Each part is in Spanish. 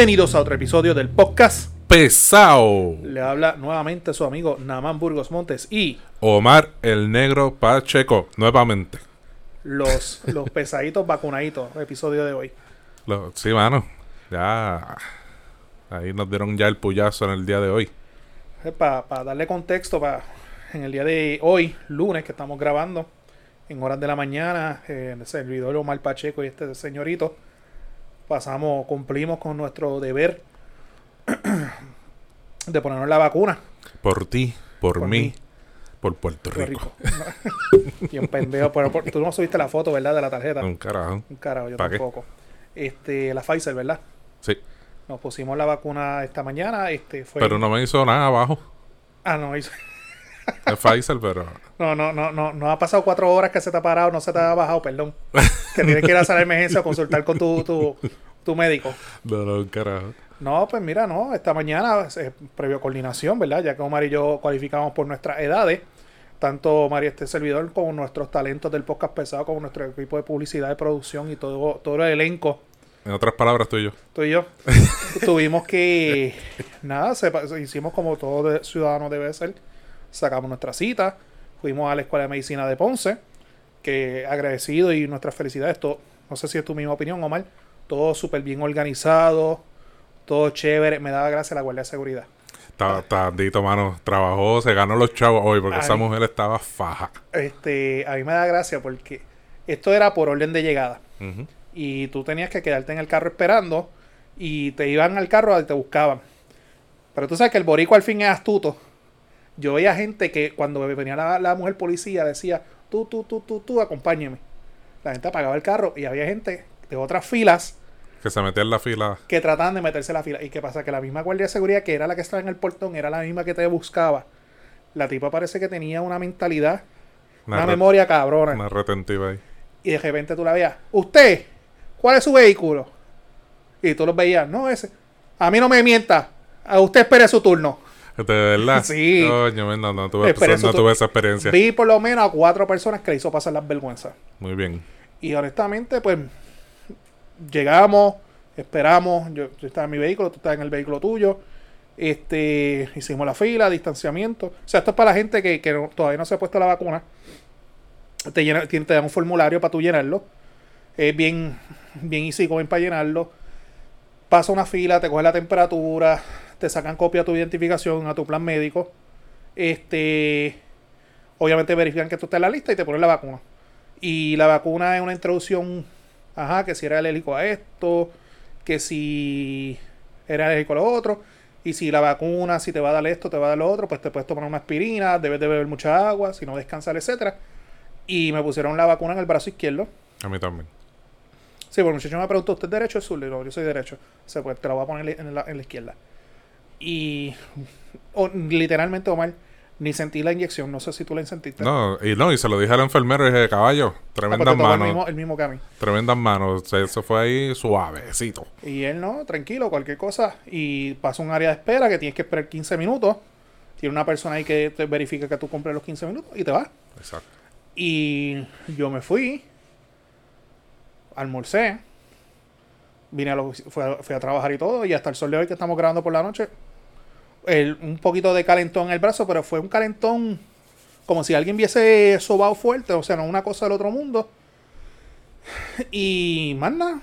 Bienvenidos a otro episodio del podcast. Pesao. Le habla nuevamente su amigo Namán Burgos Montes y Omar el Negro Pacheco, nuevamente. los, los pesaditos vacunaditos, episodio de hoy. Lo- sí, mano. Ya. Ahí nos dieron ya el puyazo en el día de hoy. Para Eh, darle contexto, en el día de hoy, lunes, que estamos grabando, en horas de la mañana, eh, el servidor Omar Pacheco y este señorito, pasamos, cumplimos con nuestro deber de ponernos la vacuna. Por ti, por, Por mí, mí. por Puerto Rico. rico. y un pendejo, pero por- tú no subiste la foto, ¿verdad? De la tarjeta. Un carajo. Un carajo, yo ¿Pa qué? tampoco. Este, la Pfizer, ¿verdad? Sí. Nos pusimos la vacuna esta mañana. Este fue. Pero no me hizo nada abajo. Ah, no, hizo- Es Pfizer, pero. no, no, no, no, no ha pasado cuatro horas que se te ha parado, no se te ha bajado, perdón. que tienes que ir a hacer emergencia o consultar con tu, tu, tu médico. No, carajo. No, pues mira, no, esta mañana, eh, previo coordinación, ¿verdad? Ya que Omar y yo cualificamos por nuestras edades, tanto Omar y este servidor como nuestros talentos del podcast pesado, como nuestro equipo de publicidad, de producción y todo, todo el elenco En otras palabras, tú y yo. tú y yo tuvimos que nada se hicimos como todo de- ciudadano debe ser sacamos nuestra cita fuimos a la escuela de medicina de Ponce que agradecido y nuestras felicidades todo, no sé si es tu misma opinión Omar todo súper bien organizado todo chévere me daba gracias a la guardia de seguridad Está, tardito, mano. Trabajó, se ganó los chavos hoy porque esa mujer estaba faja. este a mí me da gracia porque esto era por orden de llegada y tú tenías que quedarte en el carro esperando y te iban al carro y te buscaban. Pero tú sabes que el boricua al fin es astuto. Yo veía gente que cuando venía la, la mujer policía decía, tú, tú, tú, tú, tú, acompáñeme. La gente apagaba el carro y había gente de otras filas Que se metía en la fila. que trataban de meterse en la fila. ¿Y qué pasa? Que la misma guardia de seguridad que era la que estaba en el portón era la misma que te buscaba. La tipa parece que tenía una mentalidad, una, re- memoria cabrona. Una retentiva ahí. Y de repente tú la veías, usted, ¿cuál es su vehículo? Y tú los veías, no ese. A mí no me mienta, a usted espere su turno. De verdad. Sí. Coño, no, no tuve, Espere no tuve esa experiencia. Vi por lo menos a cuatro personas que le hizo pasar las vergüenzas. Muy bien. Y honestamente, pues, llegamos, esperamos, yo, yo estaba en mi vehículo, tú estás en el vehículo tuyo. Este, hicimos la fila, distanciamiento. O sea, esto es para la gente que, que no- todavía no se ha puesto la vacuna. Te, llena- te, te dan un formulario para tú llenarlo. Es bien, bien easy going para llenarlo. Pasa una fila, te cogen la temperatura, te sacan copia de tu identificación a tu plan médico. Este, obviamente verifican que tú estás en la lista y te ponen la vacuna. Y la vacuna es una introducción, ajá, que si era alérgico a esto, que si era alérgico a lo otro, y si la vacuna, si te va a dar esto, te va a dar lo otro, pues te puedes tomar una aspirina, debes de beber mucha agua, si no descansar, etcétera. Y me pusieron la vacuna en el brazo izquierdo. A mí también. Sí, porque el muchacho me preguntó, ¿usted es derecho o zurdo? Y yo, yo soy derecho. O sea, pues te la voy a poner en la, en la izquierda. Y o- literalmente, Omar, ni sentí la inyección. No sé si tú la sentiste. No, y no, y se lo dije al enfermero y dije, caballo, Ah, pues tremendas tocó el manos. mismo, el mismo que a mí. Tremendas manos. O sea, Eso fue ahí suavecito. Y él no, tranquilo, cualquier cosa. Y pasa un área de espera que tienes que esperar 15 minutos. Tiene una persona ahí que te verifica que tú cumples los 15 minutos y te vas. Exacto. Y yo me fui, almorcé, vine a ofici- fui, a, fui a trabajar y todo, y hasta el sol de hoy que estamos grabando por la noche, el- un poquito de calentón en el brazo, pero fue un calentón como si alguien hubiese sobado fuerte, o sea, no una cosa del otro mundo. Y más nada,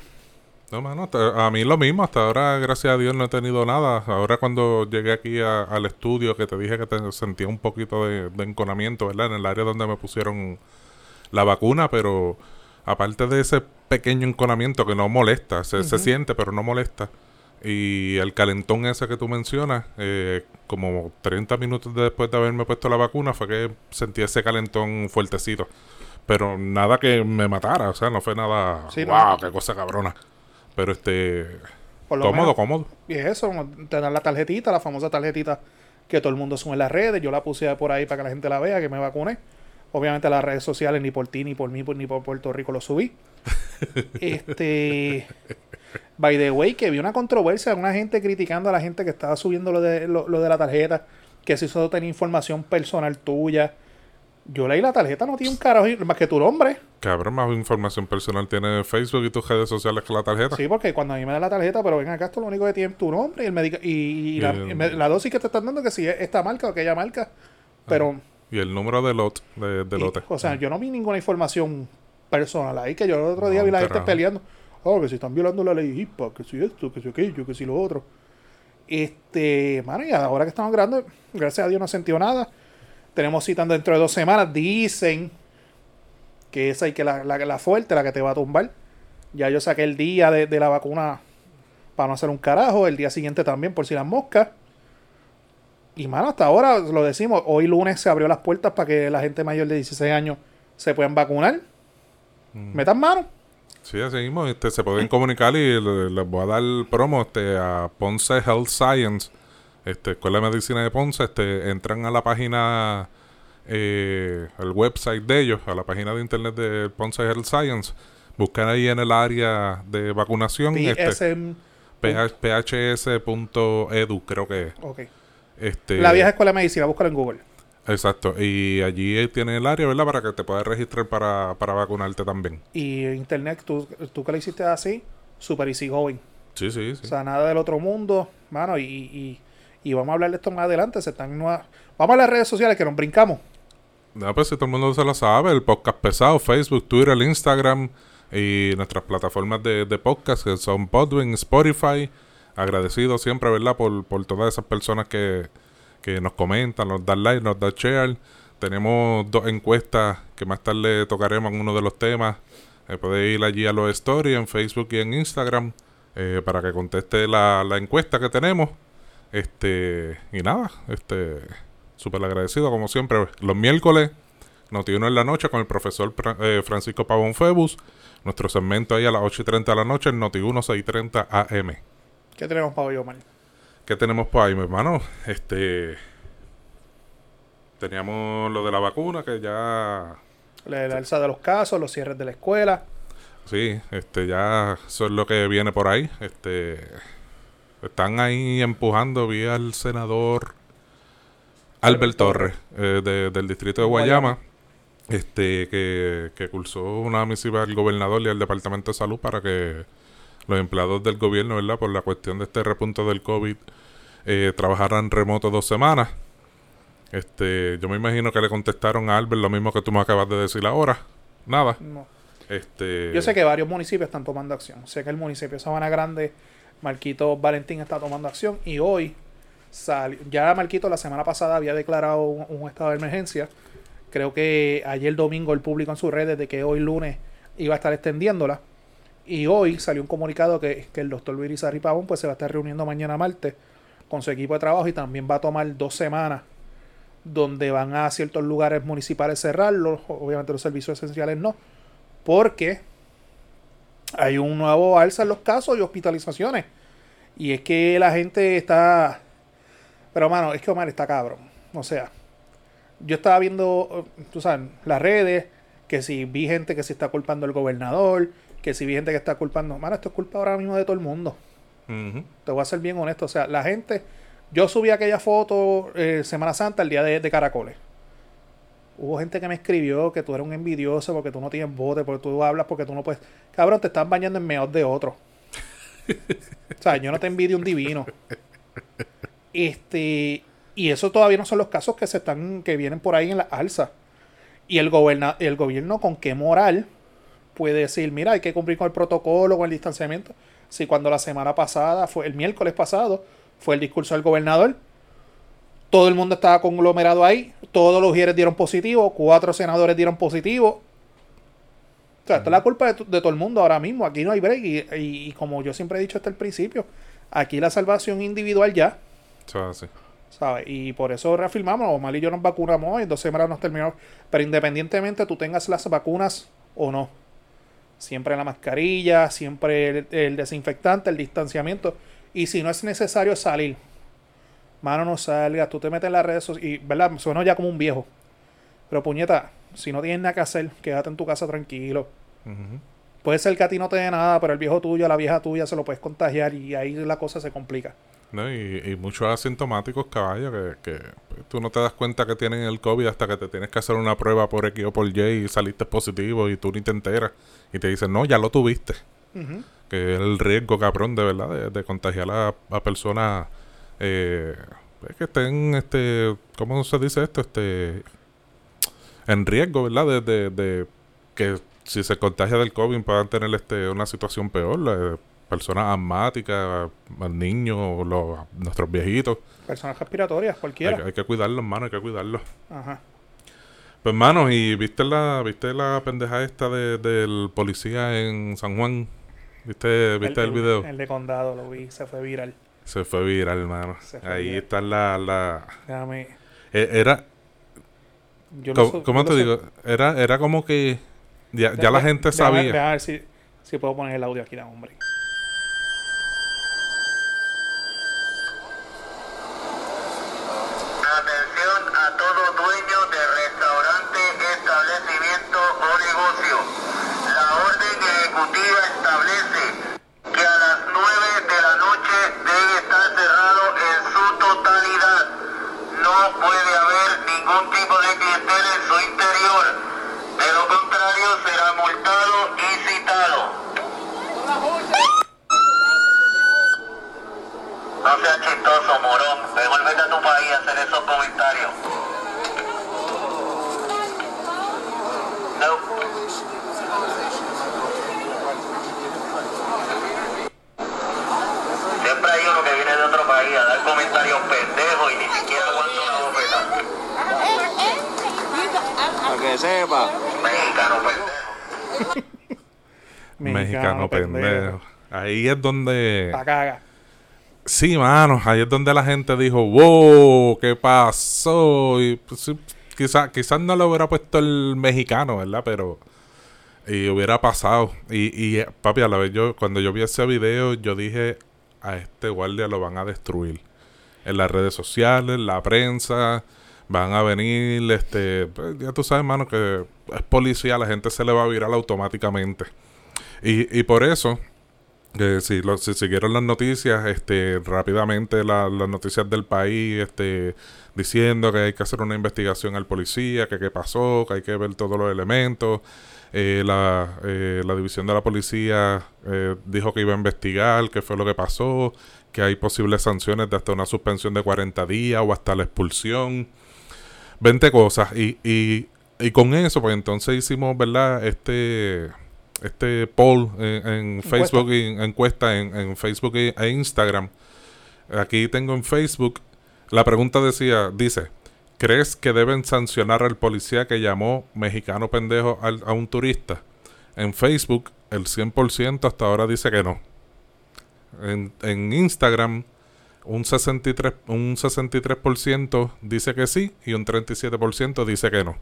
No, mano, hasta- a mí lo mismo. Hasta ahora, gracias a Dios, no he tenido nada. Ahora cuando llegué aquí a- al estudio, que te dije que te sentía un poquito de, de enconamiento, ¿verdad? En el área donde me pusieron la vacuna, pero aparte de ese pequeño enconamiento que no molesta, se, se siente, pero no molesta. Y el calentón ese que tú mencionas, eh, como 30 minutos después de haberme puesto la vacuna, fue que sentí ese calentón fuertecito. Pero nada que me matara, o sea, no fue nada. Sí, no. ¡Wow! ¡Qué cosa cabrona! Pero este. por lo Cómodo, menos, cómodo. y es eso, te dan la tarjetita, la famosa tarjetita que todo el mundo sube en las redes, yo la puse por ahí para que la gente la vea, que me vacuné. Obviamente las redes sociales ni por ti, ni por mí, ni por Puerto Rico lo subí. este. By the way, que vi una controversia de una gente criticando a la gente que estaba subiendo lo de, lo, lo de la tarjeta, que si eso tenía información personal tuya. Yo leí la tarjeta, no tiene un carajo más que tu nombre. Cabrón, más información personal tiene Facebook y tus redes sociales que la tarjeta. Sí, porque cuando a mí me da la tarjeta, pero ven acá, esto lo único que tiene es tu nombre y, el y, y la, Y la dosis que te están dando, que si es esta marca o aquella marca. Pero, Y el número de lot, de, de y- lote. o sea, yo no vi ninguna información personal ahí, que yo el otro día No, vi la gente peleando. Oh, que si están violando la ley HIPAA, que si esto, que si aquello, que si lo otro. Este, mano, y ahora que estamos grabando, gracias a Dios no he sentido nada. Tenemos cita dentro de dos semanas. Dicen que esa y que la, la, la fuerte, la que te va a tumbar. Ya yo saqué el día de, de la vacuna para no hacer un carajo. El día siguiente también, por si las moscas. Y mano, hasta ahora lo decimos. Hoy lunes se abrió las puertas para que la gente mayor de 16 años se puedan vacunar. Metan mano. Sí, así mismo. Este, se pueden comunicar y le- les voy a dar promo este, a Ponce Health Science, este, Escuela de Medicina de Ponce. Este, entran a la página, eh, al website de ellos, a la página de internet de Ponce Health Science. Buscan ahí en el área de vacunación este, PSM. PH phs.edu, creo que es. Ok. Este, La vieja escuela de medicina, búscala en Google. Exacto. Y allí eh, tiene el área, ¿verdad? Para que te puedas registrar para, para vacunarte también. Y internet, tú, tú que lo hiciste así, super easy going. Sí, sí, sí. O sea, nada del otro mundo, mano. Y, y, y vamos a hablar de esto más adelante. Se están nuevas- Vamos a las redes sociales que nos brincamos. No, pues si todo el mundo se lo sabe, el podcast pesado, Facebook, Twitter, Instagram y nuestras plataformas de, de podcast que son Podwin, Spotify. Agradecido siempre, ¿verdad? Por, por todas esas personas que, que nos comentan, nos dan like, nos dan share. Tenemos dos encuestas que más tarde tocaremos en uno de los temas. Eh, puede ir allí a los stories en Facebook y en Instagram eh, para que conteste la, la encuesta que tenemos. Este, y nada, este, súper agradecido como siempre. Los miércoles, Noti1 en la noche con el profesor eh, Francisco Pavón Febus. Nuestro segmento ahí a las 8 y 30 de la noche, en Noti1 630 AM. ¿Qué tenemos para hoy, Omar? ¿Qué tenemos por ahí, mi hermano? Este. Teníamos lo de la vacuna, que ya. La, la alza de los casos, los cierres de la escuela. Sí, este, ya eso es lo que viene por ahí. Este. Están ahí empujando vía el senador Albert Torres, eh, de- del distrito de Guayama. Este, que, que cursó una misiva al gobernador y al departamento de salud para que los empleados del gobierno, ¿verdad? Por la cuestión de este repunte del COVID, eh, trabajaran remoto dos semanas. Este, yo me imagino que le contestaron a Albert lo mismo que tú me acabas de decir ahora. Nada. No. Este, Yo sé que varios municipios están tomando acción. Sé que el municipio de Sabana Grande, Marquito Valentín está tomando acción y hoy salió. Ya Marquito la semana pasada había declarado un, un estado de emergencia. Creo que ayer domingo el público en sus redes de que hoy lunes iba a estar extendiéndola. Y hoy salió un comunicado que, que el doctor Luis Irizarry Pavón pues, se va a estar reuniendo mañana martes con su equipo de trabajo y también va a tomar dos semanas donde van a ciertos lugares municipales cerrarlos, obviamente los servicios esenciales no, porque hay un nuevo alza en los casos y hospitalizaciones. Y es que la gente está... Pero, mano, es que Omar está cabrón. O sea, yo estaba viendo, tú sabes, las redes, que si vi gente que se está culpando al gobernador, que si vi gente que está culpando... Mano, esto es culpa ahora mismo de todo el mundo. Te voy a ser bien honesto. O sea, la gente. Yo subí aquella foto eh, Semana Santa, el día de, de Caracoles. Hubo gente que me escribió que tú eres un envidioso porque tú no tienes bote, porque tú hablas porque tú no puedes. Cabrón, te están bañando en meos de otro. o sea, yo no te envidio un divino. Este. Y eso todavía no son los casos que se están. que vienen por ahí en la alza. Y el, goberna, el gobierno, con qué moral puede decir, mira, hay que cumplir con el protocolo, con el distanciamiento. Si cuando la semana pasada, fue el miércoles pasado, fue el discurso del gobernador, todo el mundo estaba conglomerado ahí, todos los gieres dieron positivo, cuatro senadores dieron positivo. O sea, esto es la culpa de, to- de todo el mundo ahora mismo, aquí no hay break. Y, y- y como yo siempre he dicho hasta el principio, aquí la salvación individual ya. Así. ¿sabes? Y por eso reafirmamos, Omar y yo nos vacunamos hoy, en dos semanas nos terminamos. Pero independientemente tú tengas las vacunas o no, siempre la mascarilla, siempre el, el desinfectante, el distanciamiento. Y si no es necesario salir, mano, no salgas, tú te metes en las redes sociales, y, ¿verdad? Sueno ya como un viejo. Pero puñeta, si no tienes nada que hacer, quédate en tu casa tranquilo. Ujú. Puede ser que a ti no te dé nada, pero el viejo tuyo, la vieja tuya se lo puedes contagiar y ahí la cosa se complica. ¿No? Y, y muchos asintomáticos caballos que, que, pues, Tú no te das cuenta que tienen el COVID hasta que te tienes que hacer una prueba por X o por Y y saliste positivo y tú ni te enteras. Y te dicen, no, ya lo tuviste. Que es el riesgo, cabrón, de verdad, de, contagiar a, a personas eh, que estén, este, ¿cómo se dice esto? Este, en riesgo, ¿verdad? De, de, que si se contagia del COVID puedan tener este, una situación peor. Personas asmáticas, niños, los, nuestros viejitos. Personas respiratorias, cualquiera. Hay, que cuidarlos, hermano, hay que cuidarlos. Ajá. Pues, hermano, ¿y viste la, viste la pendeja esta de, del policía en San Juan? ¿Viste, viste el, video? El de condado, lo vi, se fue viral. Se fue viral, hermano. Ahí está la... la... Déjame... E, era... ¿Cómo, te digo? Era, era como que... Ya, ya la gente sabía. a ver si, si puedo poner el audio aquí, hombre. Ahí es donde... Sí, mano, ahí es donde la gente dijo, wow, ¿qué pasó? Y pues, quizás quizás no lo hubiera puesto el mexicano, ¿verdad? Pero... Y hubiera pasado. Y, y papi, a la vez yo, cuando yo vi ese video, yo dije, a este guardia lo van a destruir. En las redes sociales, la prensa, van a venir, este, pues, ya tú sabes, mano, que es policía, la gente se le va a virar automáticamente. Y, y por eso, si, lo, si siguieron las noticias, este, rápidamente las noticias del país, este, diciendo que hay que hacer una investigación al policía, que qué pasó, que hay que ver todos los elementos. Eh, la, eh, la, división de la policía eh, dijo que iba a investigar qué fue lo que pasó, que hay posibles sanciones de hasta una suspensión de 40 días o hasta la expulsión. 20 cosas. Y, y, y con eso, pues entonces hicimos, ¿verdad? Este este poll en, Facebook y encuesta en, Facebook e Instagram. Aquí tengo en Facebook la pregunta decía, dice, ¿crees que deben sancionar al policía que llamó mexicano pendejo a un turista? En Facebook el 100% hasta ahora dice que no. En, en Instagram un 63, un 63% dice que sí y un 37% dice que no.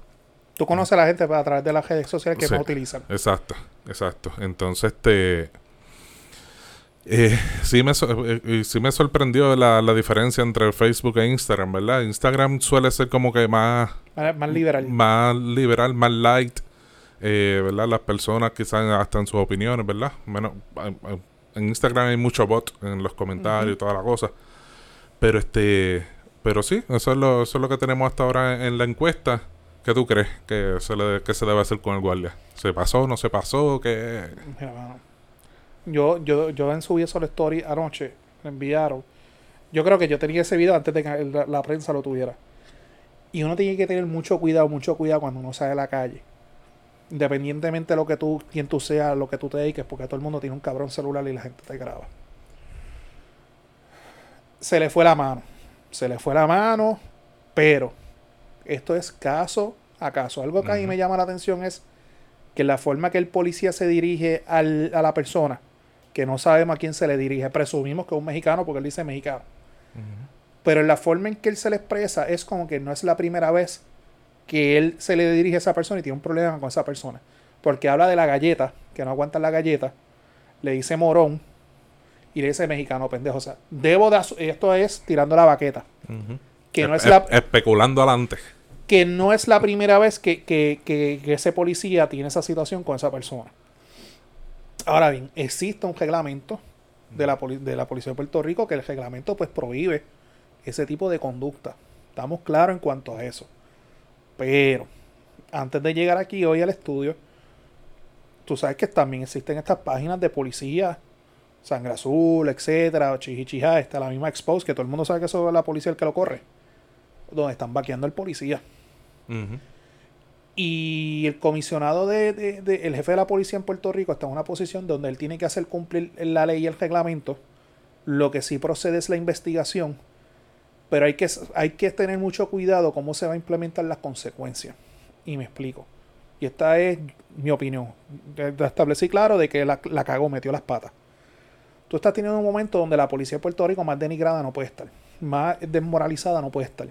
Tú conoces a la gente a través de las redes sociales que no utilizan. Exacto, exacto. Entonces, este... Eh, sí, me eh, sí me sorprendió la, la, diferencia entre Facebook e Instagram, ¿verdad? Instagram suele ser como que más... Más, liberal. Más liberal, más light. Eh, ¿Verdad? Las personas quizás hasta en sus opiniones, ¿verdad? Bueno, en Instagram hay mucho bot en los comentarios y toda la cosa. Pero este... Pero sí, eso es lo, eso es lo que tenemos hasta ahora en la encuesta. ¿Qué tú crees que se, le, que se debe hacer con el guardia? ¿Se pasó? ¿No se pasó? ¿Qué? yo, yo, yo en subí eso la story anoche, me enviaron. Yo creo que yo tenía ese video antes de que la, prensa lo tuviera. Y uno tiene que tener mucho cuidado, mucho cuidado cuando uno sale a la calle. Independientemente de lo que tú, quien tú seas, lo que tú te dediques, porque todo el mundo tiene un cabrón celular y la gente te graba. Se le fue la mano. Se le fue la mano, pero esto es caso a caso. Algo que a mí me llama la atención es que la forma que el policía se dirige a la persona, que no sabemos a quién se le dirige, presumimos que es un mexicano porque él dice mexicano. Pero en la forma en que él se le expresa es como que no es la primera vez que él se le dirige a esa persona y tiene un problema con esa persona. Porque habla de la galleta, que no aguanta la galleta, le dice morón y le dice mexicano pendejo. O sea, debo de esto es tirando la baqueta. Que no es, la... Especulando adelante que no es la primera vez que, ese policía tiene esa situación con esa persona. Ahora bien, existe un reglamento de la, de la Policía de Puerto Rico que el reglamento pues prohíbe ese tipo de conducta. Estamos claros en cuanto a eso. Pero, antes de llegar aquí hoy al estudio, tú sabes que también existen estas páginas de policía, Sangre Azul, etcétera, Chihichija, está la misma Expose, que todo el mundo sabe que eso es la policía el que lo corre, donde están vaqueando al policía. Y el comisionado de, de- de- el jefe de la policía en Puerto Rico está en una posición donde él tiene que hacer cumplir la ley y el reglamento. Lo que sí procede es la investigación. Pero hay que, hay que tener mucho cuidado cómo se va a implementar las consecuencias. Y me explico. Y esta es mi opinión. Establecí claro de que la, la cagó, metió las patas. Tú estás teniendo un momento donde la policía de Puerto Rico más denigrada no puede estar. Más desmoralizada no puede estar.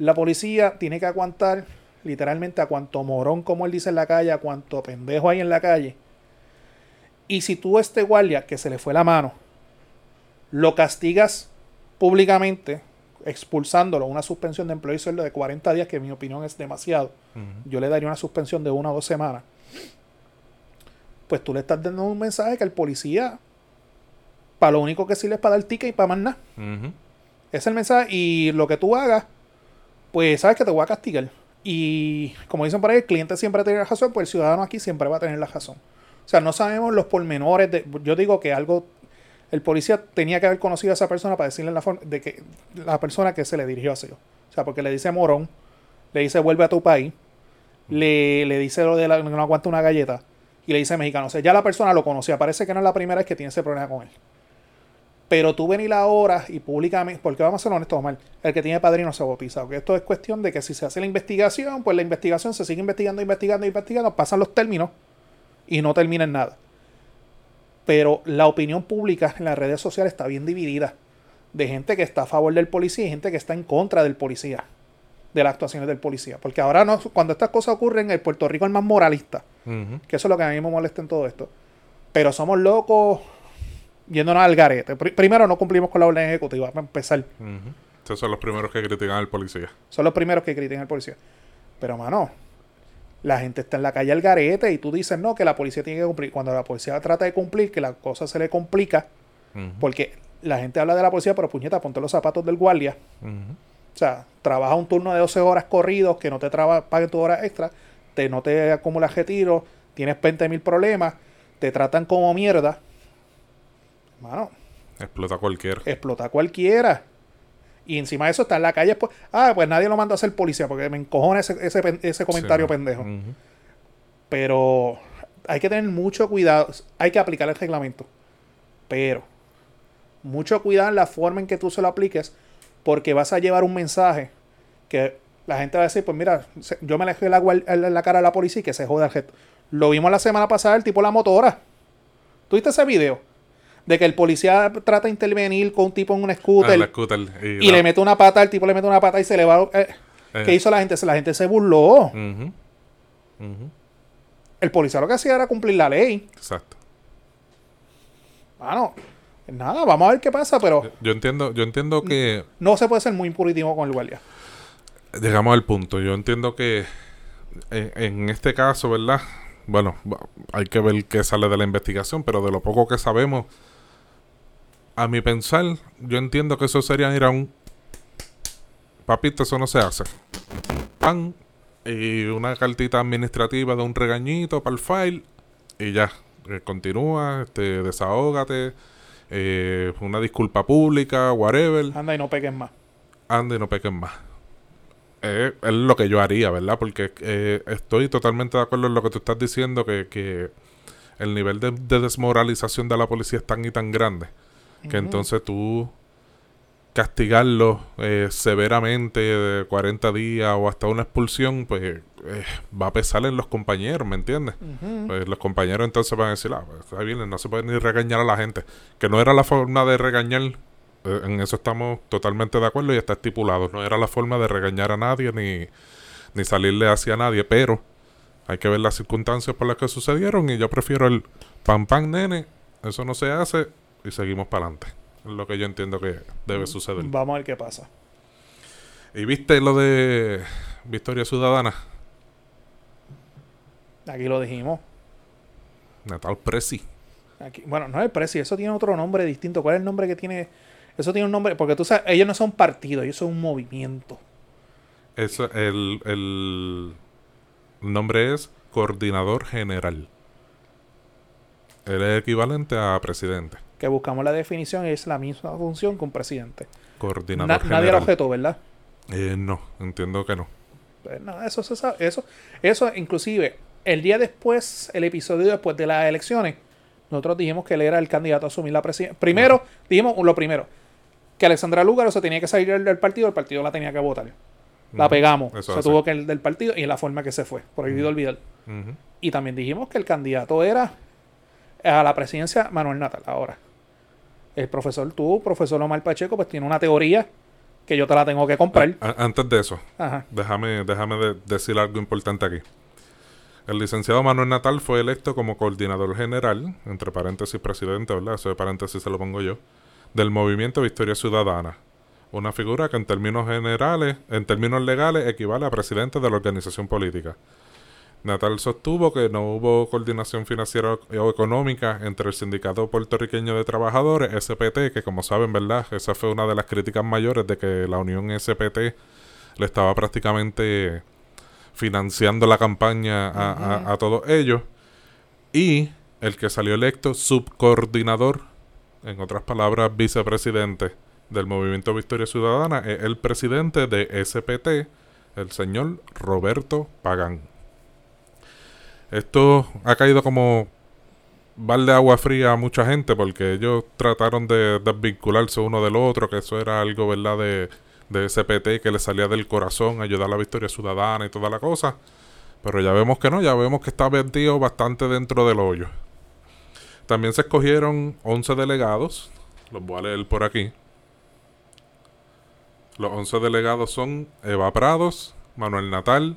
La policía tiene que aguantar literalmente a cuanto morón, como él dice en la calle, a cuanto pendejo hay en la calle. Y si tú este guardia que se le fue la mano, lo castigas públicamente, expulsándolo, una suspensión de empleo y sueldo de 40 días, que en mi opinión es demasiado, yo le daría una suspensión de una o dos semanas. Pues tú le estás dando un mensaje que el policía, para lo único que sirve es para dar ticket y para más nada. Es el mensaje. Y lo que tú hagas, pues sabes que te voy a castigar. Y como dicen por ahí, el cliente siempre tiene la razón, pues el ciudadano aquí siempre va a tener la razón. O sea, no sabemos los pormenores de. Yo digo que algo. El policía tenía que haber conocido a esa persona para decirle la forma de que la persona que se le dirigió hacia. O sea, porque le dice morón, le dice vuelve a tu país, le, le dice lo de la, no aguanta una galleta y le dice mexicano. O sea, ya la persona lo conocía. Parece que no es la primera vez que tiene ese problema con él. Pero tú venir ahora y públicamente, porque vamos a ser honestos, Omar, el que tiene padrino se bautiza. Porque esto es cuestión de que si se hace la investigación, pues la investigación se sigue investigando, investigando, investigando, pasan los términos y no termina en nada. Pero la opinión pública en las redes sociales está bien dividida. De gente que está a favor del policía y gente que está en contra del policía. De las actuaciones del policía. Porque ahora no, cuando estas cosas ocurren, el Puerto Rico es más moralista. Que eso es lo que a mí me molesta en todo esto. Pero somos locos yéndonos al garete. Pri- primero, no cumplimos con la orden ejecutiva, para empezar. Ujú. Esos son los primeros que critican al policía. Son los primeros que critican al policía. Pero, mano, la gente está en la calle al garete y tú dices, no, que la policía tiene que cumplir. Cuando la policía trata de cumplir, que la cosa se le complica, porque la gente habla de la policía, pero puñeta, ponte los zapatos del guardia. O sea, trabaja un turno de 12 horas corridos, que no te traba, pague tu hora extra, te, no te acumulas retiro, tienes 20 mil problemas, te tratan como mierda. Mano, Explota cualquiera. explota cualquiera. Y encima de eso está en la calle. Pues, ah, pues nadie lo mandó a ser policía porque me encojona ese, ese, ese comentario Sí, pendejo. Pero hay que tener mucho cuidado. Hay que aplicar el reglamento. Pero mucho cuidado en la forma en que tú se lo apliques porque vas a llevar un mensaje que la gente va a decir, pues mira, yo me le dejé la, la cara a la policía y que se joda el resto. Lo vimos la semana pasada, el tipo la motora. ¿Tú viste ese video? De que el policía trata de intervenir con un tipo en un Ah, scooter scooter. Y, le mete una pata, el tipo le mete una pata y se le va... eh, eh, ¿Qué hizo la gente? La gente se burló. El policía lo que hacía era cumplir la ley. Exacto. Bueno, nada, vamos a ver qué pasa, pero Yo entiendo, yo entiendo que no se puede ser muy impuritivo con el guardia. llegamos al punto. Yo entiendo que en, en este caso, ¿verdad? Bueno, hay que ver qué sale de la investigación, pero de lo poco que sabemos, a mi pensar, yo entiendo que eso sería ir a un papito, eso no se hace. Pan y una cartita administrativa de un regañito para el file y ya. Eh, continúa, este, desahógate, eh, una disculpa pública, whatever Anda y no pegues más. ande y no pequen más. Eh, es lo que yo haría, ¿verdad? Porque estoy totalmente de acuerdo en lo que tú estás diciendo, que, que el nivel de, de desmoralización de la policía es tan y tan grande, que entonces tú castigarlo eh, severamente de 40 días o hasta una expulsión, pues eh, va a pesar en los compañeros, ¿me entiendes? Pues los compañeros entonces van a decir, ah, pues está bien, no se puede ni regañar a la gente. Que no era la forma de regañar, eh, en eso estamos totalmente de acuerdo y está estipulado. No era la forma de regañar a nadie ni, ni salirle hacia nadie, pero hay que ver las circunstancias por las que sucedieron y yo prefiero el pam pam nene, eso no se hace y seguimos para adelante. Es lo que yo entiendo que debe suceder. Vamos a ver qué pasa. ¿Y viste lo de Victoria Ciudadana? Aquí lo dijimos. Natal Presi. Aquí, bueno, no es el precio, eso tiene otro nombre distinto. ¿Cuál es el nombre que tiene Eso tiene un nombre, porque tú sabes, ellos no son partidos, ellos son un movimiento. Eso, el, el nombre es coordinador general. Él es equivalente a presidente. Que buscamos la definición es la misma función que un presidente. Coordinador Na- general. nadie lo objetó, ¿verdad? Eh, no, entiendo que no. Pues no, eso se sabe. Eso, eso, inclusive, el día después, el episodio después de las elecciones, nosotros dijimos que él era el candidato a asumir la presidencia. Primero, dijimos lo primero, que Alexandra Lúgaro se tenía que salir del, partido, el partido la tenía que votar. La pegamos, se tuvo que ir del partido y en la forma que se fue, prohibido olvidar. Ujú. Y también dijimos que el candidato era a la presidencia Manuel Natal. Ahora, el profesor, tú, profesor Omar Pacheco, pues tiene una teoría que yo te la tengo que comprar. A- antes de eso, Ajá. déjame, déjame de- decir algo importante aquí. El licenciado Manuel Natal fue electo como coordinador general, entre paréntesis presidente, ¿verdad? Eso de paréntesis se lo pongo yo, del movimiento Victoria Ciudadana. Una figura que en términos generales, en términos legales, equivale a presidente de la organización política. Natal sostuvo que no hubo coordinación financiera o económica entre el Sindicato Puertorriqueño de Trabajadores, SPT, que como saben, ¿verdad? Esa fue una de las críticas mayores de que la Unión SPT le estaba prácticamente financiando la campaña a, a- a todos ellos. Y el que salió electo subcoordinador, en otras palabras, vicepresidente del Movimiento Victoria Ciudadana, es el presidente de SPT, el señor Roberto Pagán. Esto ha caído como balde de agua fría a mucha gente porque ellos trataron de desvincularse uno del otro, que eso era algo, ¿verdad?, de, de SPT que le salía del corazón, ayudar a la victoria ciudadana y toda la cosa. Pero ya vemos que no, ya vemos que está metido bastante dentro del hoyo. También se escogieron 11 delegados, los voy a leer por aquí. Los 11 delegados son Eva Prados, Manuel Natal,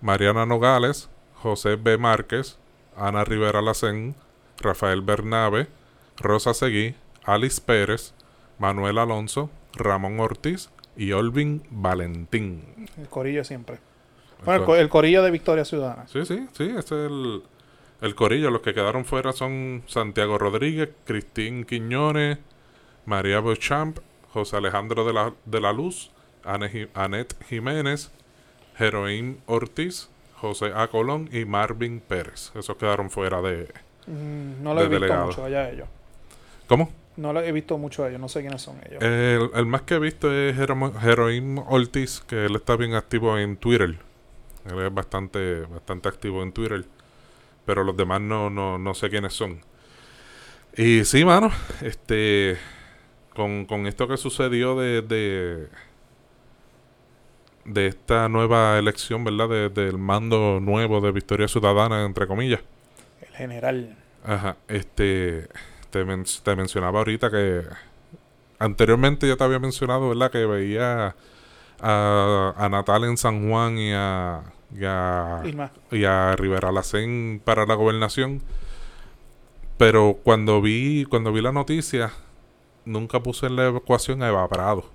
Mariana Nogales, José B. Márquez, Ana Rivera Lacén, Rafael Bernabe, Rosa Seguí, Alice Pérez, Manuel Alonso, Ramón Ortiz y Olvin Valentín. El corillo siempre. Bueno, el, corillo de Victoria Ciudadana. Sí, sí, sí, ese es el, el corillo. Los que quedaron fuera son Santiago Rodríguez, Cristín Quiñones, María Beauchamp, José Alejandro de la, de la Luz, Anet Jiménez, Heroín Ortiz, José A. Colón y Marvin Pérez. Esos quedaron fuera de... Mm, no lo he visto delegado. mucho allá ellos. ¿Cómo? No lo he visto mucho a ellos, no sé quiénes son ellos. El, el más que he visto es Heroín Ortiz, que él está bien activo en Twitter. Él es bastante, bastante activo en Twitter. Pero los demás no, no, no sé quiénes son. Y sí, mano, este con, con esto que sucedió de, de, de esta nueva elección, ¿verdad? De- del mando nuevo de Victoria Ciudadana, entre comillas. El general. Ajá, este, te, men- te mencionaba ahorita que anteriormente ya te había mencionado, ¿verdad? Que veía a, a Natal en San Juan y a, y a, Irma. y a Rivera Lacén para la gobernación. Pero cuando vi, cuando vi la noticia, nunca puse en la ecuación a Eva Prado.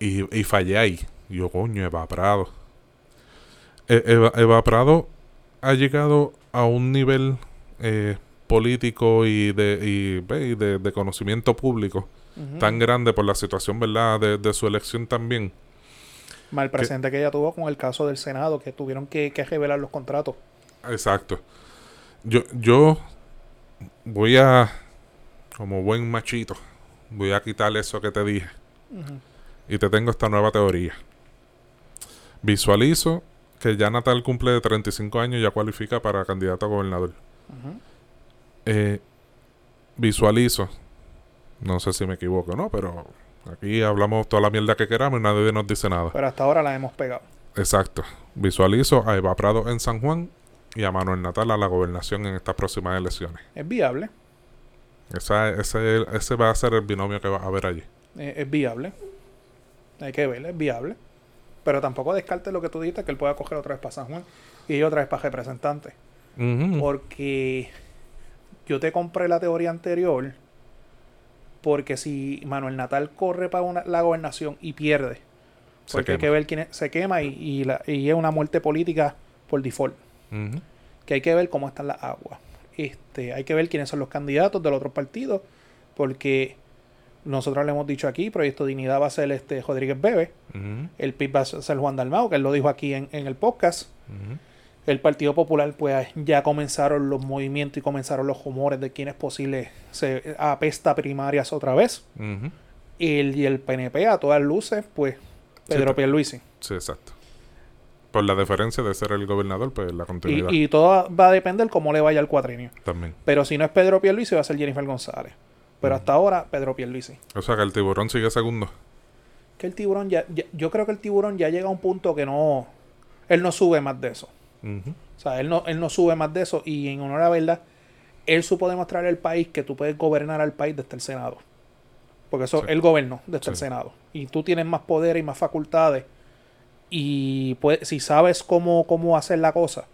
Y, y fallé ahí. Y yo, coño, Eva Prado. E- Eva, Eva Prado ha llegado a un nivel eh, político y de, y, y de, de conocimiento público tan grande por la situación, ¿verdad? De, de su elección también. Mal presente que ella tuvo con el caso del Senado, que tuvieron que, que revelar los contratos. Exacto. Yo, yo voy a, como buen machito, voy a quitar eso que te dije. Y te tengo esta nueva teoría. Visualizo que ya Natal cumple de 35 años y ya cualifica para candidato a gobernador. Eh, visualizo, no sé si me equivoco o no, pero aquí hablamos toda la mierda que queramos y nadie nos dice nada. Pero hasta ahora la hemos pegado. Exacto. Visualizo a Eva Prado en San Juan y a Manuel Natal a la gobernación en estas próximas elecciones. Es viable. Esa, ese, ese va a ser el binomio que va a haber allí. eh, es viable. Hay que ver, es viable. Pero tampoco descartes lo que tú dijiste, que él pueda coger otra vez para San Juan y otra vez para representante. Porque yo te compré la teoría anterior. Porque si Manuel Natal corre para una- la gobernación y pierde, porque hay que ver quién es- se quema y, y la- y es una muerte política por default. Que hay que ver cómo están las aguas. Este, hay que ver quiénes son los candidatos del otro partido. Porque Nosotros le hemos dicho aquí, Proyecto Dignidad va a ser este Rodríguez Bebe, el PIB va a ser Juan Dalmao, que él lo dijo aquí en, en el podcast. El Partido Popular, pues ya comenzaron los movimientos y comenzaron los rumores de quién es posible se apesta primarias otra vez. El, y el PNP, a todas luces, pues Pedro te- Pierluisi. Sí, exacto. Por la diferencia de ser el gobernador, pues la continuidad Y, y todo va a depender cómo le vaya al cuatrinio. también. Pero si no es Pedro Pierluisi, va a ser Jennifer González. Pero hasta ahora, Pedro Pierluisi. O sea que el tiburón sigue segundo. Que el tiburón ya, ya- Yo creo que el tiburón ya llega a un punto que no... Él no sube más de eso. O sea, él no, él no sube más de eso. Y en honor a la verdad, él supo demostrar al país que tú puedes gobernar al país desde el Senado. Porque eso, Sí. él gobernó desde el. Senado. Y tú tienes más poder y más facultades. Y pues, si sabes cómo, cómo hacer la cosa,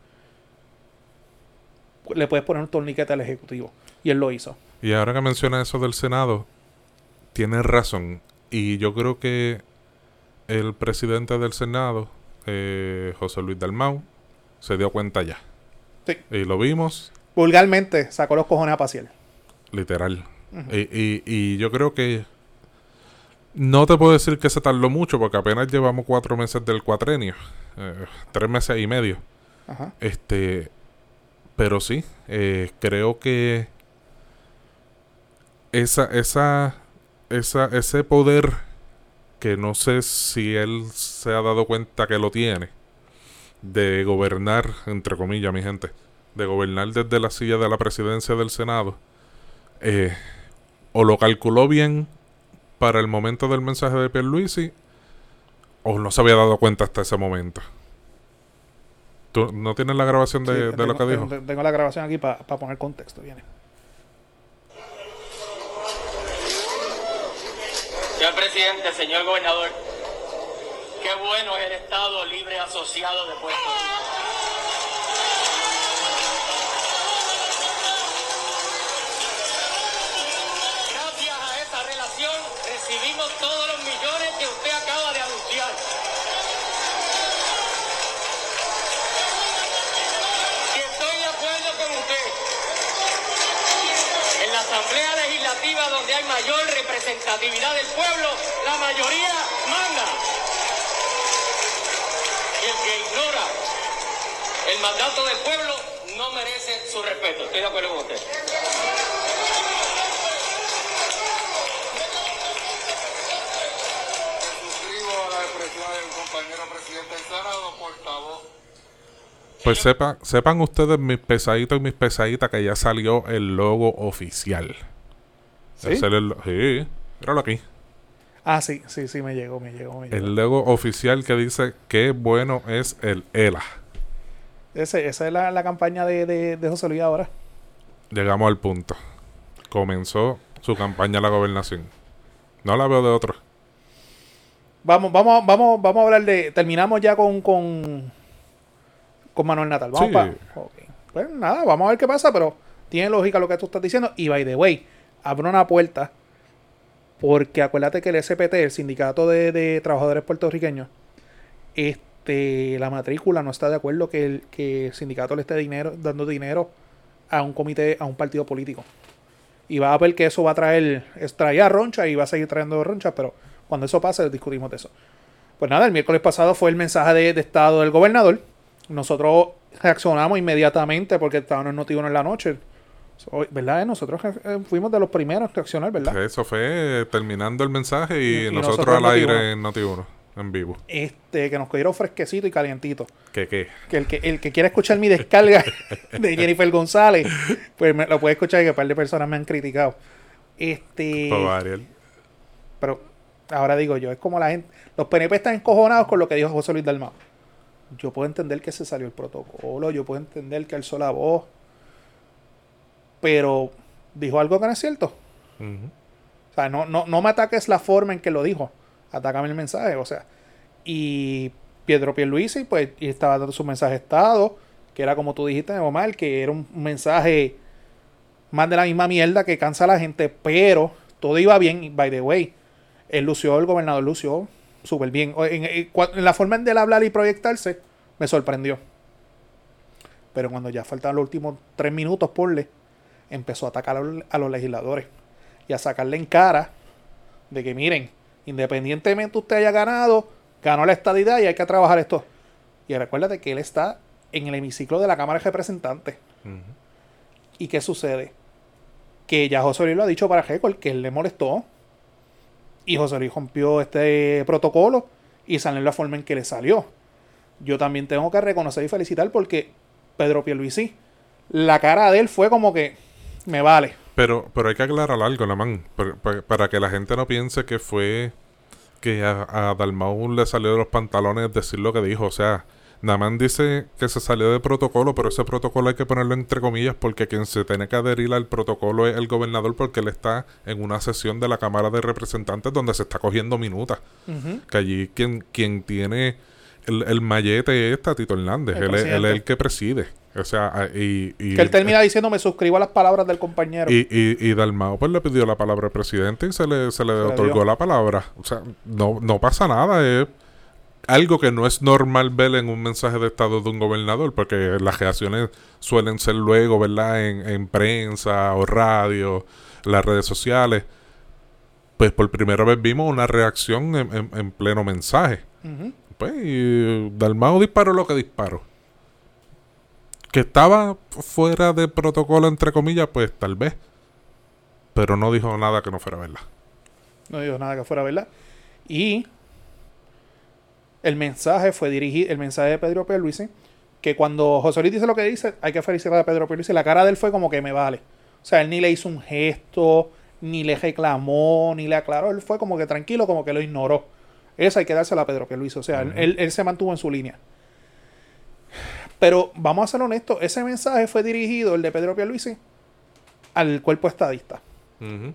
le puedes poner un torniquete al Ejecutivo. Y él lo hizo. Y ahora que menciona eso del Senado, tienes razón. Y yo creo que el presidente del Senado, eh, José Luis Dalmau, se dio cuenta ya. Sí. Y lo vimos, Vulgarmente sacó los cojones a pasear. literal. y, y- y yo creo que no te puedo decir que se tardó mucho porque apenas llevamos cuatro meses del cuatrenio. eh, tres meses y medio. Ajá. Este, pero sí, eh, creo que esa, esa, esa, ese poder que no sé si él se ha dado cuenta que lo tiene de gobernar, entre comillas, mi gente, de gobernar desde la silla de la presidencia del Senado, eh, o lo calculó bien para el momento del mensaje de Pierluisi, o no se había dado cuenta hasta ese momento. ¿Tú no tienes la grabación de, Sí, de tengo, lo que dijo? tengo- tengo la grabación aquí para poner contexto. Viene. Señor presidente, señor gobernador, qué bueno es el Estado libre asociado de Puerto Rico. Legislativa, donde hay mayor representatividad del pueblo, la mayoría manda. Y el que ignora el mandato del pueblo no merece su respeto. Estoy de acuerdo con usted. Pues sepa, sepan ustedes, mis pesaditos y mis pesaditas, que ya salió el logo oficial. ¿Sí? El, sí, míralo aquí. Ah, sí, sí, sí, me llegó, me llegó, me llegó. El logo oficial que dice qué bueno es el ELA. Ese- esa es la, la campaña de, de, de José Luis ahora. Llegamos al punto. Comenzó su campaña a la gobernación. No la veo de otro. Vamos, vamos, vamos, vamos a hablar de. Terminamos ya con, con, con Manuel Natal. Vamos Sí. pa-. Pues nada, vamos a ver qué pasa, pero tiene lógica lo que tú estás diciendo. Y by the way, abre una puerta. Porque acuérdate que el SPT, el Sindicato de, de Trabajadores Puertorriqueños, este, la matrícula no está de acuerdo que el, que sindicato le esté dinero, dando dinero a un comité, a un partido político. Y va a ver que eso va a traer, es, traía roncha y va a seguir trayendo roncha, pero cuando eso pase discutimos de eso. Pues nada, el miércoles pasado fue el mensaje de, de estado del gobernador. Nosotros reaccionamos inmediatamente porque estábamos en Notiuno en la noche. ¿Verdad? Nosotros eh, fuimos de los primeros en reaccionar, ¿verdad? Eso fue terminando el mensaje y, Y- y nosotros, nosotros al aire en Noti1, en vivo. Este, que nos cogieron fresquecito y calientito. ¿Qué qué? Que el que, el que quiera escuchar mi descarga de Jennifer González, pues me, lo puede escuchar que un par de personas me han criticado. Este, variar. pero ahora digo yo, es como la gente, los PNP están encojonados con lo que dijo José Luis Dalmau. Yo puedo entender que se salió el protocolo, yo puedo entender que alzó la voz, pero dijo algo que no es cierto. O sea, no, no, no me ataques la forma en que lo dijo. Atácame el mensaje. O sea, y Pedro Pierluisi, pues, y estaba dando su mensaje de Estado, que era como tú dijiste, Omar, que era un mensaje más de la misma mierda que cansa a la gente, pero todo iba bien. Y, by the way, él lució, el gobernador lució súper bien. O- En, en- cua- en la forma de él hablar y proyectarse, me sorprendió. Pero cuando ya faltaban los últimos tres minutos, porle, empezó a atacar a los, legisladores y a sacarle en cara de que miren, independientemente usted haya ganado, ganó la estadidad y hay que trabajar esto. Y recuérdate que él está en el hemiciclo de la Cámara de Representantes. ¿Y qué sucede? Que ya José Luis lo ha dicho para récord, que él le molestó. Y José Luis rompió este protocolo y salió la forma en que le salió. Yo también tengo que reconocer y felicitar porque Pedro Pierluisi, la cara de él fue como que me vale. Pero, pero hay que aclarar algo, la man, para, para- para que la gente no piense que fue que a, a Dalmau le salió de los pantalones decir lo que dijo. O sea, Naman dice que se salió de protocolo, pero ese protocolo hay que ponerlo entre comillas porque quien se tiene que adherir al protocolo es el gobernador porque él está en una sesión de la Cámara de Representantes donde se está cogiendo minutas. Que allí quien, quien tiene el, el mallete es Tatito Hernández. El él, es, él es el que preside. O sea, a- y, y- Que él termina diciendo, me suscribo a las palabras del compañero. y, y, y Dalmao pues le pidió la palabra al presidente y se le, se le otorgó la palabra. O sea, no, no pasa nada. Es algo que no es normal ver en un mensaje de estado de un gobernador, porque las reacciones suelen ser luego, ¿verdad? En, en prensa o radio, las redes sociales. Pues por primera vez vimos una reacción en, en- en pleno mensaje. Ujú. Pues y Dalmao disparó lo que disparó. Que estaba fuera de protocolo, entre comillas, pues tal vez. Pero no dijo nada que no fuera verdad. No digo nada que fuera verdad. Y el mensaje fue dirigido, el mensaje de Pedro Pierluisi, que cuando José Luis dice lo que dice, hay que felicitar a Pedro Pierluisi. La cara de él fue como que me vale. O sea, él ni le hizo un gesto, ni le reclamó, ni le aclaró. Él fue como que tranquilo, como que lo ignoró. Eso hay que dársela a Pedro Pierluisi. O sea, él, él se mantuvo en su línea. Pero vamos a ser honestos, ese mensaje fue dirigido, el de Pedro Pierluisi, al cuerpo estadista.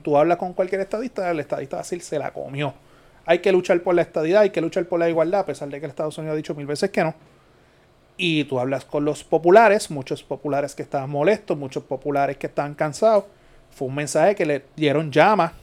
Tú hablas con cualquier estadista, el estadista va a decir se la comió. Hay que luchar por la estadidad, hay que luchar por la igualdad, a pesar de que el Estados Unidos ha dicho mil veces que no. Y tú hablas con los populares, muchos populares que estaban molestos, muchos populares que estaban cansados. Fue un mensaje que le dieron llama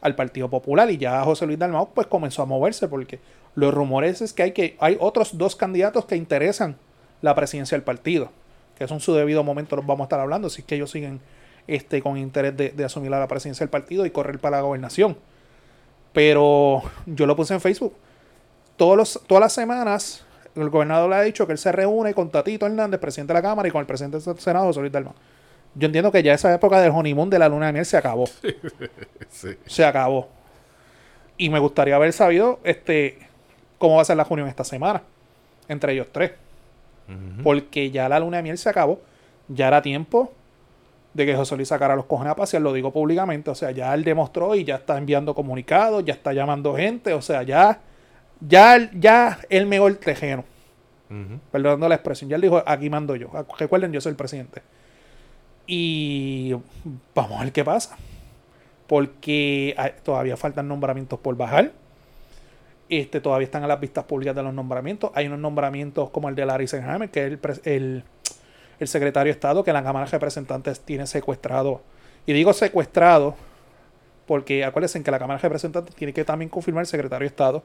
al Partido Popular y ya José Luis Dalmau pues comenzó a moverse porque los rumores es que hay que hay otros dos candidatos que interesan la presidencia del partido, que eso en su debido momento los vamos a estar hablando, si es que ellos siguen este con interés de, de asumir la presidencia del partido y correr para la gobernación. Pero yo lo puse en Facebook. Todos los, todas las semanas el gobernador le ha dicho que él se reúne con Tatito Hernández, presidente de la Cámara, y con el presidente del Senado, José Luis. Yo entiendo que ya esa época del honeymoon de la luna de miel se acabó. Sí. Se acabó. Y me gustaría haber sabido este cómo va a ser la reunión esta semana. Entre ellos tres. Porque ya la luna de miel se acabó. Ya era tiempo de que José Luis sacara los cojones a pasear. Lo digo públicamente. O sea, ya él demostró y ya está enviando comunicados. Ya está llamando gente. O sea, ya. Ya, ya él megó el tejeno. Ujú. Perdonando la expresión. Ya él dijo, aquí mando yo. Recuerden, yo soy el presidente. Y vamos a ver qué pasa. Porque todavía faltan nombramientos por bajar. Este, todavía están a las vistas públicas de los nombramientos. Hay unos nombramientos como el de Larry que es el, el secretario de Estado que la Cámara de Representantes tiene secuestrado. Y digo secuestrado porque acuérdense que la Cámara de Representantes tiene que también confirmar el secretario de Estado.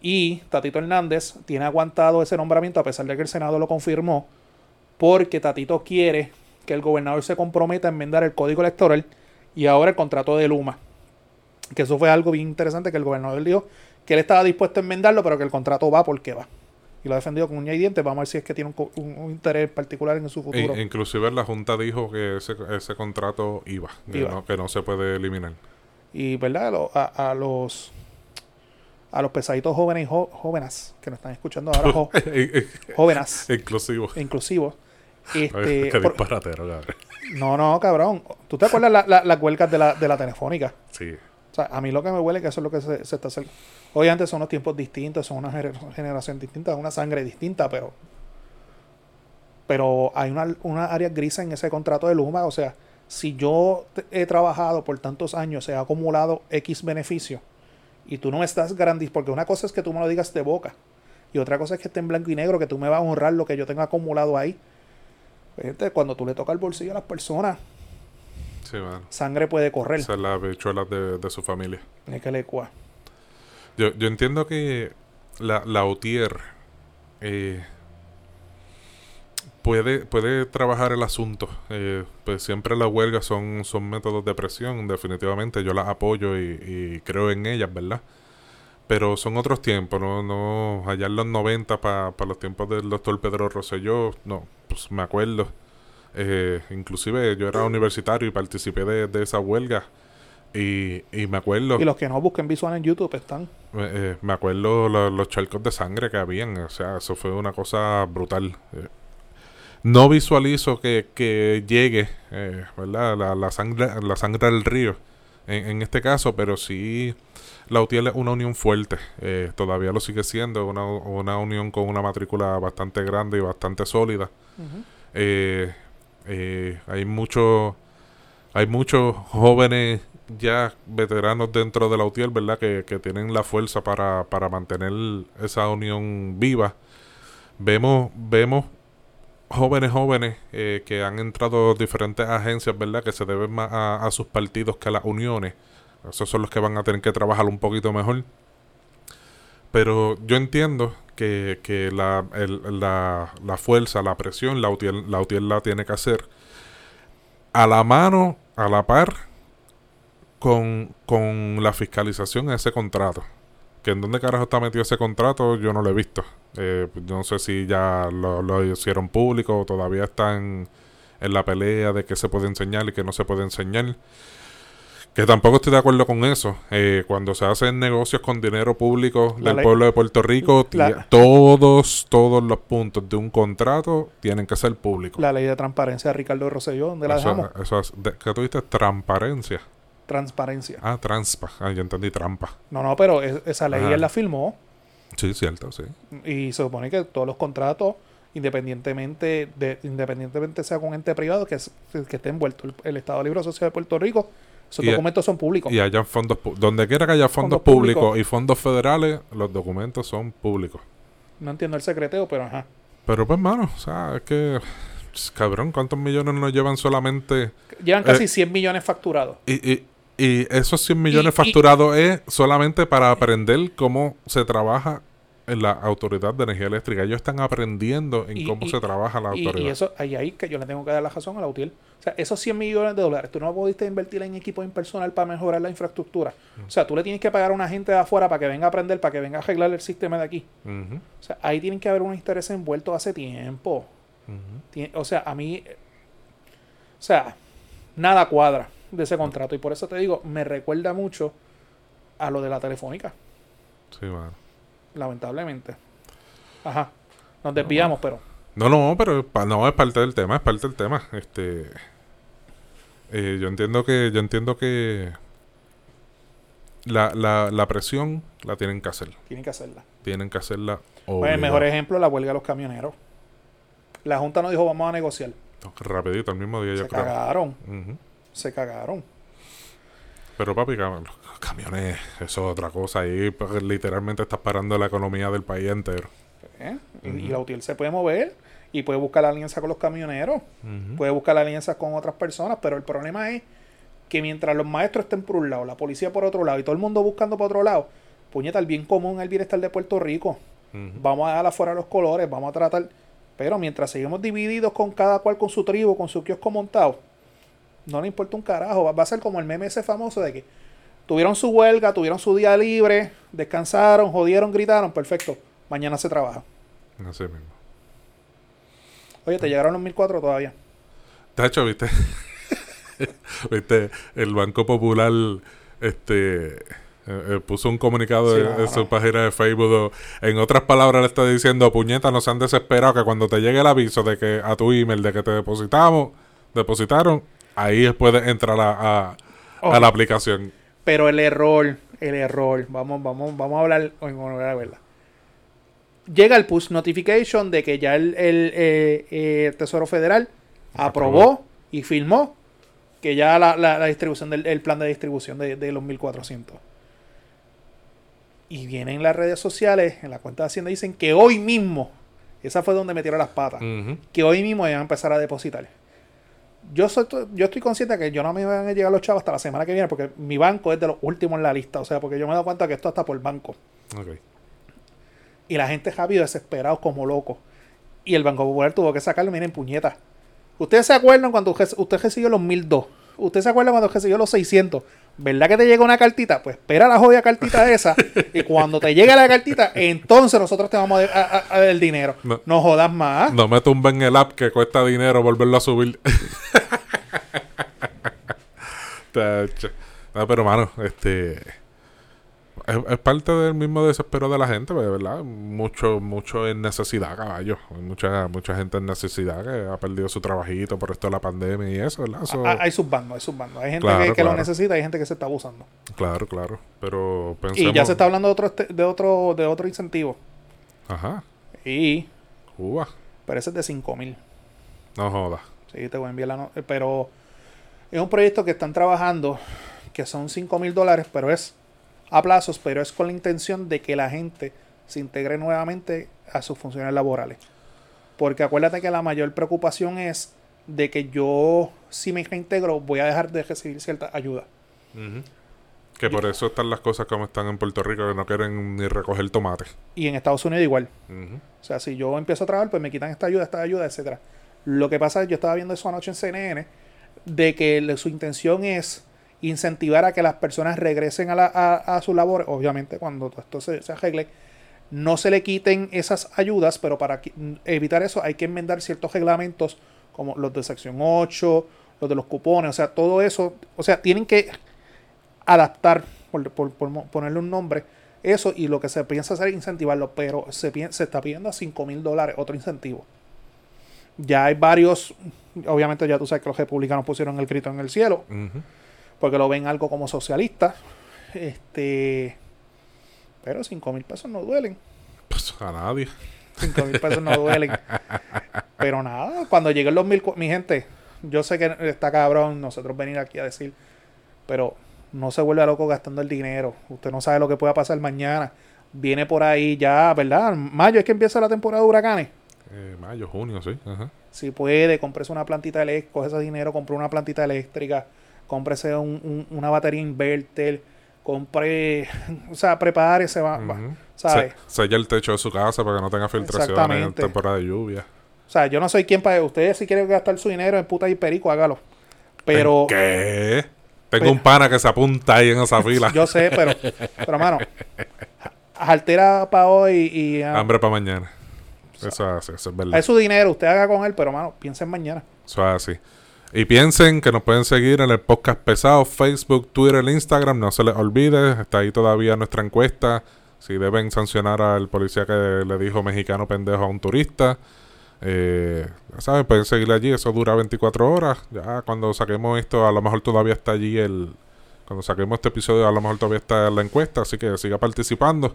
Y Tatito Hernández tiene aguantado ese nombramiento a pesar de que el Senado lo confirmó, porque Tatito quiere que el gobernador se comprometa a enmendar el código electoral y ahora el contrato de Luma. Que eso fue algo bien interesante que el gobernador dijo que él estaba dispuesto a enmendarlo, pero que el contrato va porque va. Y lo ha defendido con uña y dientes. Vamos a ver si es que tiene un, un- un interés particular en su futuro. E- inclusive la Junta dijo que ese, ese contrato iba, que. No, que no se puede eliminar. Y verdad, a, lo- a- a los a los pesaditos jóvenes y jo- jóvenes que nos están escuchando ahora, jo- jóvenes, Inclusivo. inclusivos. Ay, Este, qué disparatero, cabrón. no, no, cabrón. ¿Tú te acuerdas la- la- las huelgas de la, de la telefónica? Sí. O sea, a mí lo que me huele es que eso es lo que se, se está haciendo. Obviamente son unos tiempos distintos, son una gener- generación distinta, una sangre distinta, pero. Pero hay una, una área gris en ese contrato de Luma. O sea, si yo he trabajado por tantos años, he acumulado X beneficio, y tú no me estás garantizando, porque una cosa es que tú me lo digas de boca, y otra cosa es que esté en blanco y negro, que tú me vas a honrar lo que yo tengo acumulado ahí. Gente, cuando tú le tocas el bolsillo a las personas, Sí, sangre puede correr. Esa es la habichuela de, de su familia. Es que le cua. Yo, yo entiendo que la, la UTIER, eh, puede, puede trabajar el asunto. Eh, pues siempre las huelgas son, son métodos de presión, definitivamente. Yo las apoyo y, y creo en ellas, ¿verdad? Pero son otros tiempos, ¿no? no allá en los 90, para los tiempos del doctor Pedro Rosselló, no, pues me acuerdo. Eh, inclusive yo era universitario y participé de, de esa huelga. Y, y me acuerdo... Y los que no busquen visual en YouTube están. Eh, me acuerdo lo- los charcos de sangre que habían, o sea, eso fue una cosa brutal. Eh, no visualizo que, que llegue, eh, ¿verdad? La, la sangre, la sangre del río en, en este caso, pero sí la UTIEL es una unión fuerte, eh, todavía lo sigue siendo, una, una unión con una matrícula bastante grande y bastante sólida. Eh, eh, hay muchos hay muchos jóvenes ya veteranos dentro de la UTIEL, ¿verdad? Que, que tienen la fuerza para, para mantener esa unión viva. Vemos, vemos jóvenes jóvenes eh, que han entrado diferentes agencias, ¿verdad? Que se deben más a sus partidos que a las uniones. Esos son los que van a tener que trabajar un poquito mejor. Pero yo entiendo que, que la, el- la, la fuerza, la presión, la UTIEL, la tiene que hacer a la mano, a la par, con, con la fiscalización de ese contrato. Que en dónde carajo está metido ese contrato, yo no lo he visto. Eh, yo no sé si ya lo, lo hicieron público o todavía están en la pelea de qué se puede enseñar y qué no se puede enseñar. Que tampoco estoy de acuerdo con eso. Eh, cuando se hacen negocios con dinero público del pueblo de Puerto Rico, La- todos, todos los puntos de un contrato tienen que ser públicos. La ley de transparencia de Ricardo Rosselló, ¿dónde la Eso- dejamos? eso es- de- ¿Qué dices? Transparencia. Transparencia. Ah, transpa. Ah, yo entendí trampa. No, no, pero es- esa ley Ajá. él la firmó Sí, cierto, sí. y se supone que todos los contratos, independientemente de independientemente sea con ente privado que, es- que esté envuelto el, el Estado Libre Asociado de Puerto Rico, esos Y- documentos son públicos. Y hayan fondos, donde quiera que haya fondos, Fondos públicos. públicos y fondos federales, los documentos son públicos. No entiendo el secreteo, pero ajá. Pero pues, mano, o sea, es que, cabrón, ¿cuántos millones nos llevan solamente? Llevan casi Eh, 100 millones facturados. Y, y, y esos 100 millones y- facturados es solamente para aprender cómo se trabaja la Autoridad de Energía Eléctrica. Ellos están aprendiendo en Y- cómo y- se trabaja la autoridad. y eso, ahí, ahí que yo le tengo que dar la razón a la UTIEL. O sea, esos 100 millones de dólares, tú no pudiste invertir en equipo impersonal para mejorar la infraestructura. O sea, tú le tienes que pagar a una gente de afuera para que venga a aprender, para que venga a arreglar el sistema de aquí. O sea, ahí tienen que haber unos intereses envueltos hace tiempo. Tien- O sea, a mí. eh, O sea, nada cuadra de ese contrato. Y por eso te digo, me recuerda mucho a lo de la telefónica, Sí, mano. Lamentablemente. Ajá. Nos desviamos, pero. No, no, pero no es parte del tema, es parte del tema. Este, eh, yo entiendo que, yo entiendo que la, la, la presión la tienen que hacer, Tienen que hacerla. tienen que hacerla. Pues el mejor ejemplo, la huelga de los camioneros. La Junta no dijo vamos a negociar. No, rapidito, el mismo día yo Se creo. cagaron. Se cagaron. Pero papi, los camiones, eso es otra cosa. Ahí pues, literalmente estás parando la economía del país entero. ¿eh? Y- la UTIEL se puede mover y puede buscar la alianza con los camioneros. Puede buscar la alianza con otras personas. Pero el problema es que mientras los maestros estén por un lado, la policía por otro lado y todo el mundo buscando por otro lado, puñeta, el bien común, el bienestar de Puerto Rico. Vamos a dar afuera los colores, vamos a tratar. Pero mientras seguimos divididos con cada cual con su tribu, con su kiosco montado, no le importa un carajo. Va a ser como el meme ese famoso de que tuvieron su huelga, tuvieron su día libre, descansaron, jodieron, gritaron, perfecto. Mañana se trabaja. Así mismo. Oye, te llegaron los 1004 todavía. Tacho, ¿viste? ¿Viste? El Banco Popular este eh, eh, puso un comunicado Sí, en, su página de Facebook. En otras palabras, le está diciendo, puñeta, no se han desesperado que cuando te llegue el aviso de que a tu email de que te depositamos, depositaron, ahí puedes entrar a, a, a Ok. la aplicación. Pero el error, el error, vamos, vamos, vamos a hablar en honor a la verdad. Llega el push notification de que ya el, el, eh, eh, Tesoro Federal aprobó, Aprobó. y firmó que ya la, la- la distribución del el plan de distribución de, de los 1400. Y vienen las redes sociales, en la cuenta de Hacienda dicen que hoy mismo, esa fue donde metieron las patas, que hoy mismo van a empezar a depositar. Yo, soy, yo estoy consciente que yo no me van a llegar los chavos hasta la semana que viene porque mi banco es de los últimos en la lista. O sea, porque yo me he dado cuenta que esto está por banco. Ok. Y la gente rápido, desesperado como loco. Y el Banco Popular tuvo que sacarlo, miren, puñeta. Ustedes se acuerdan cuando usted usted recibió los 1002. Ustedes se acuerdan cuando recibió los 600. ¿Verdad que te llega una cartita? Pues espera la jodida cartita esa. y cuando te llegue la cartita, entonces nosotros te vamos a, a- a- a dar el dinero. No. No, jodas más. No me tumben el app que cuesta dinero volverlo a subir. No, pero mano, este es, es parte del mismo desespero de la gente, pues, ¿verdad? Mucho, mucho en necesidad, caballo. Hay mucha, mucha gente en necesidad que ha perdido su trabajito por esto de la pandemia y eso, ¿verdad? Hay sus bandos, hay sus bandos. Hay gente Claro, que, que lo necesita y hay gente que se está abusando. Claro, claro. Pero pensemos... Y ya se está hablando de otro, este- de otro, de otro incentivo. Ajá. Y Cuba. pero ese es de 5 mil. No jodas. Sí, te voy a enviar la no- eh, Pero es un proyecto que están trabajando que son 5 mil dólares, pero es a plazos, pero es con la intención de que la gente se integre nuevamente a sus funciones laborales. Porque acuérdate que la mayor preocupación es de que yo, si me reintegro, voy a dejar de recibir cierta ayuda. Que por eso están las cosas como están en Puerto Rico, que no quieren ni recoger tomates. Y en Estados Unidos igual. O sea, si yo empiezo a trabajar, pues me quitan esta ayuda, esta ayuda, etcétera. Lo que pasa es, yo estaba viendo eso anoche en CNN, de que su intención es incentivar a que las personas regresen a, la, a, sus labores, obviamente cuando todo esto se, se arregle, no se le quiten esas ayudas, pero para evitar eso hay que enmendar ciertos reglamentos como los de sección 8, los de los cupones, o sea, todo eso, o sea, tienen que adaptar, por, ponerle un nombre, eso y lo que se piensa hacer es incentivarlo, pero se, se está pidiendo a 5 mil dólares otro incentivo. Ya hay varios, obviamente ya tú sabes que los republicanos pusieron el grito en el cielo. Porque lo ven algo como socialista. Este, pero 5 mil pesos no duelen. Pues a nadie. 5 mil pesos no duelen. Pero nada, cuando lleguen los mil, mi gente, yo sé que está cabrón nosotros venir aquí a decir, pero no se vuelve loco gastando el dinero. Usted no sabe lo que pueda pasar mañana. Viene por ahí ya, ¿verdad? Mayo es que empieza la temporada de huracanes. Eh, mayo, junio, sí. Ajá. Si puede, cómprese una plantita eléctrica, coge ese dinero, compre una plantita eléctrica, cómprese un- un- una batería inverter, compre, o sea, prepárese, va. Se- sella el techo de su casa para que no tenga filtraciones en temporada de lluvia. O sea, yo no soy quien para ustedes si quieren gastar su dinero en puta y perico, hágalo. Pero ¿Qué? Tengo Pero- un pana que se apunta ahí en esa fila. yo sé, pero, pero mano, altera para hoy y ah, Hambre para mañana. Eso es así, eso es verdad. es su dinero, usted haga con él, pero mano, piensen mañana. Eso es así. Y piensen que nos pueden seguir en el podcast pesado, Facebook, Twitter, Instagram. No se les olvide, está ahí todavía nuestra encuesta. Si deben sancionar al policía que le dijo mexicano pendejo a un turista. Eh, ya saben, pueden seguir allí. Eso dura 24 horas. Ya cuando saquemos esto, a lo mejor todavía está allí el. Cuando saquemos este episodio, a lo mejor todavía está la encuesta. Así que siga participando.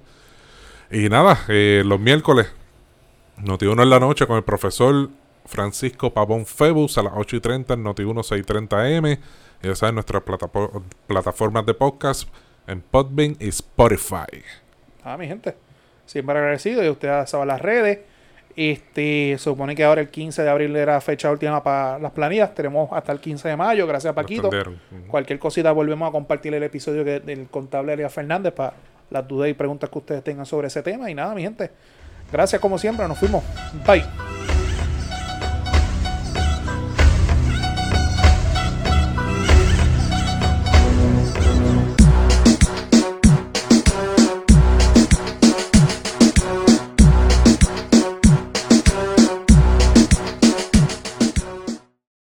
Y nada, eh, los miércoles, Noti1 en la noche con el profesor Francisco Pavón Febus a las 8 y 30 en Noti1 630 M. Y ya saben, nuestras plataformas de podcast en Podbean y Spotify. Ah, mi gente. Siempre agradecido. Y usted sabe las redes. Este, supone que ahora el 15 de abril era fecha última para las planillas. Tenemos hasta el 15 de mayo. Gracias a Paquito. Cualquier cosita volvemos a compartir el episodio que, del contable Elia Fernández para las dudas y preguntas que ustedes tengan sobre ese tema. Y nada, mi gente. Gracias como siempre. Nos fuimos. Bye.